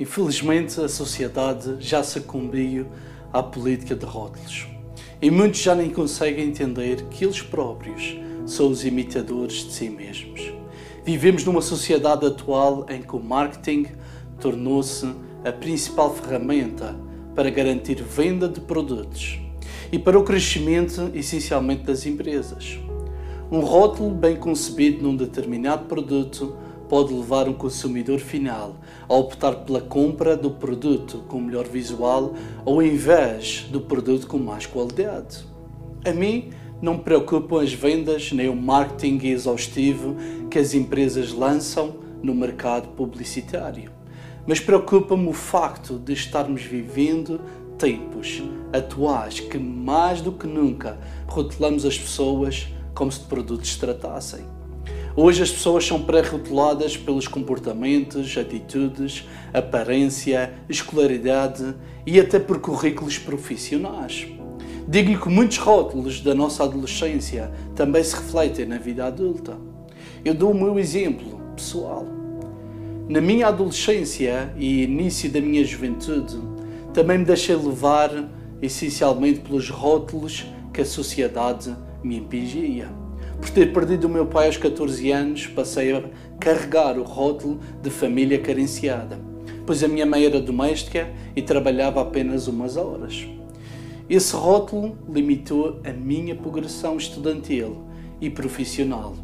Infelizmente, a sociedade já sucumbiu à política de rótulos. E muitos já nem conseguem entender que eles próprios são os imitadores de si mesmos. Vivemos numa sociedade atual em que o marketing tornou-se a principal ferramenta para garantir venda de produtos e para o crescimento essencialmente das empresas. Um rótulo bem concebido num determinado produto pode levar um consumidor final a optar pela compra do produto com melhor visual ao invés do produto com mais qualidade. A mim não me preocupam as vendas nem o marketing exaustivo que as empresas lançam no mercado publicitário, mas preocupa-me o facto de estarmos vivendo tempos atuais que mais do que nunca rotulamos as pessoas como se de produtos se tratassem. Hoje as pessoas são pré-rotuladas pelos comportamentos, atitudes, aparência, escolaridade e até por currículos profissionais. Digo-lhe que muitos rótulos da nossa adolescência também se refletem na vida adulta. Eu dou o meu exemplo pessoal. Na minha adolescência e início da minha juventude, também me deixei levar essencialmente pelos rótulos que a sociedade me impingia. Por ter perdido o meu pai aos 14 anos, passei a carregar o rótulo de família carenciada, pois a minha mãe era doméstica e trabalhava apenas umas horas. Esse rótulo limitou a minha progressão estudantil e profissional.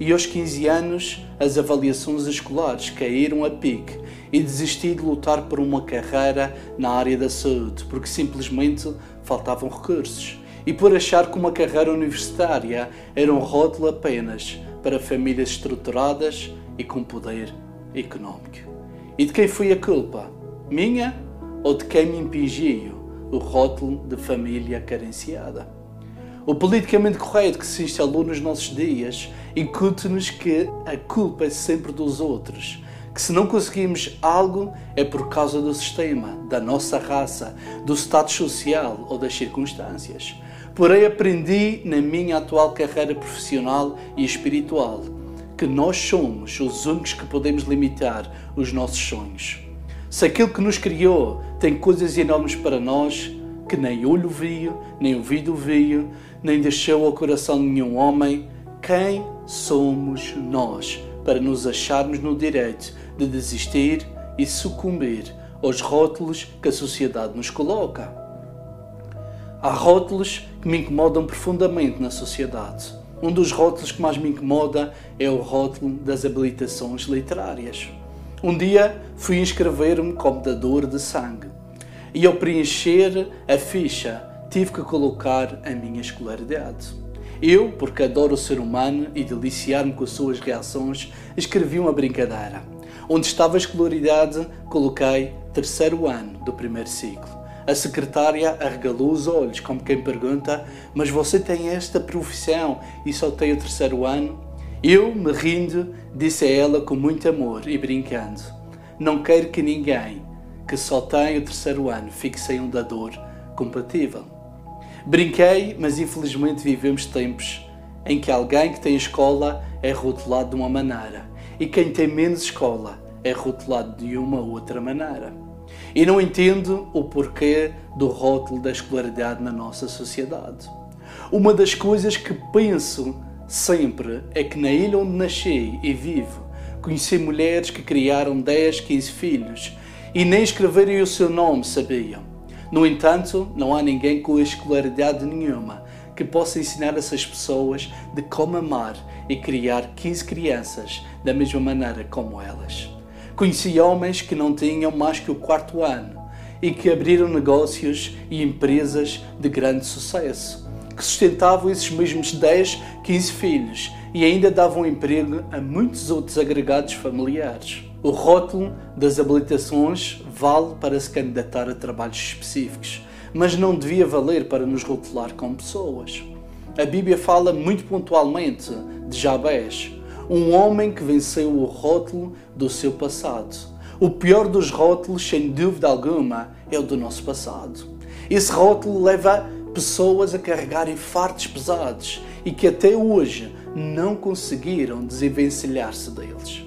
E aos 15 anos, as avaliações escolares caíram a pique e desisti de lutar por uma carreira na área da saúde, porque simplesmente faltavam recursos e por achar que uma carreira universitária era um rótulo apenas para famílias estruturadas e com poder económico. E de quem foi a culpa? Minha ou de quem me impingiu o rótulo de família carenciada? O politicamente correto que se instalou nos nossos dias incute-nos que a culpa é sempre dos outros que se não conseguimos algo é por causa do sistema, da nossa raça, do status social ou das circunstâncias. Porém, aprendi na minha atual carreira profissional e espiritual que nós somos os únicos que podemos limitar os nossos sonhos. Se aquele que nos criou tem coisas enormes para nós, que nem olho viu, nem ouvido viu, nem deixou ao coração de nenhum homem, quem somos nós para nos acharmos no direito de desistir e sucumbir aos rótulos que a sociedade nos coloca? Há rótulos que me incomodam profundamente na sociedade. Um dos rótulos que mais me incomoda é o rótulo das habilitações literárias. Um dia fui inscrever-me como dador de sangue e ao preencher a ficha tive que colocar a minha escolaridade. Eu, porque adoro o ser humano e deliciar-me com as suas reações, escrevi uma brincadeira. Onde estava a escolaridade, coloquei terceiro ano do primeiro ciclo. A secretária arregalou os olhos, como quem pergunta: Mas você tem esta profissão e só tem o terceiro ano? Eu, me rindo, disse a ela com muito amor e brincando: Não quero que ninguém que só tem o terceiro ano fique sem um dador compatível. Brinquei, mas infelizmente vivemos tempos em que alguém que tem escola é rotulado de uma maneira e quem tem menos escola é rotulado de uma outra maneira. E não entendo o porquê do rótulo da escolaridade na nossa sociedade. Uma das coisas que penso sempre é que na ilha onde nasci e vivo, conheci mulheres que criaram 10, 15 filhos e nem escreverem o seu nome sabiam. No entanto, não há ninguém com escolaridade nenhuma que possa ensinar essas pessoas de como amar e criar 15 crianças da mesma maneira como elas. Conheci homens que não tinham mais que o quarto ano e que abriram negócios e empresas de grande sucesso, que sustentavam esses mesmos 10, 15 filhos e ainda davam emprego a muitos outros agregados familiares. O rótulo das habilitações vale para se candidatar a trabalhos específicos, mas não devia valer para nos rotular como pessoas. A Bíblia fala muito pontualmente de Jabés, um homem que venceu o rótulo do seu passado. O pior dos rótulos, sem dúvida alguma, é o do nosso passado. Esse rótulo leva pessoas a carregarem fartos pesados e que até hoje não conseguiram desenvencilhar-se deles.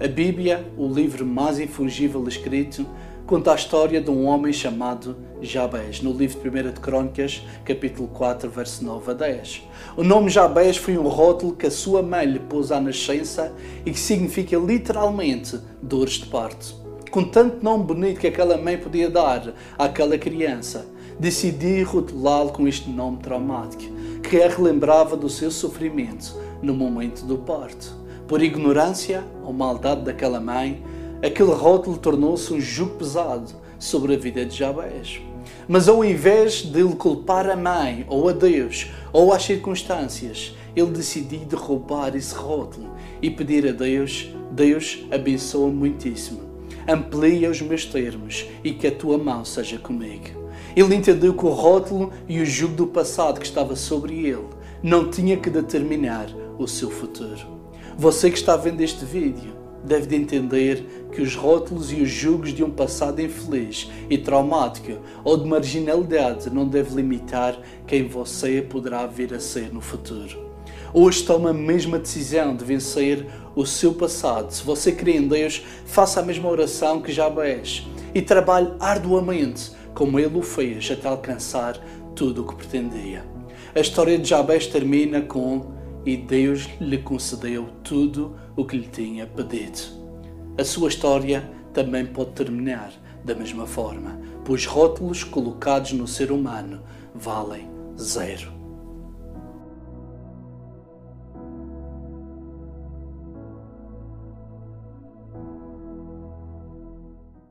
A Bíblia, o livro mais infungível escrito, conta a história de um homem chamado Jabés, no livro de 1 de Crônicas, capítulo 4, verso 9 a 10. O nome Jabés foi um rótulo que a sua mãe lhe pôs à nascença e que significa literalmente dores de parto. Com tanto nome bonito que aquela mãe podia dar àquela criança, decidi rotulá-lo com este nome traumático, que a relembrava do seu sofrimento no momento do parto. Por ignorância ou maldade daquela mãe, aquele rótulo tornou-se um jugo pesado sobre a vida de Jabés. Mas ao invés de ele culpar a mãe, ou a Deus, ou às circunstâncias, ele decidiu derrubar esse rótulo e pedir a Deus: Deus abençoa muitíssimo, amplia os meus termos e que a tua mão seja comigo. Ele entendeu que o rótulo e o jugo do passado que estava sobre ele não tinha que determinar o seu futuro. Você que está vendo este vídeo deve de entender que os rótulos e os julgos de um passado infeliz e traumático ou de marginalidade não devem limitar quem você poderá vir a ser no futuro. Hoje toma a mesma decisão de vencer o seu passado. Se você crê em Deus, faça a mesma oração que Jabés e trabalhe arduamente como ele o fez até alcançar tudo o que pretendia. A história de Jabés termina com e Deus lhe concedeu tudo o que lhe tinha pedido. A sua história também pode terminar da mesma forma, pois rótulos colocados no ser humano valem zero.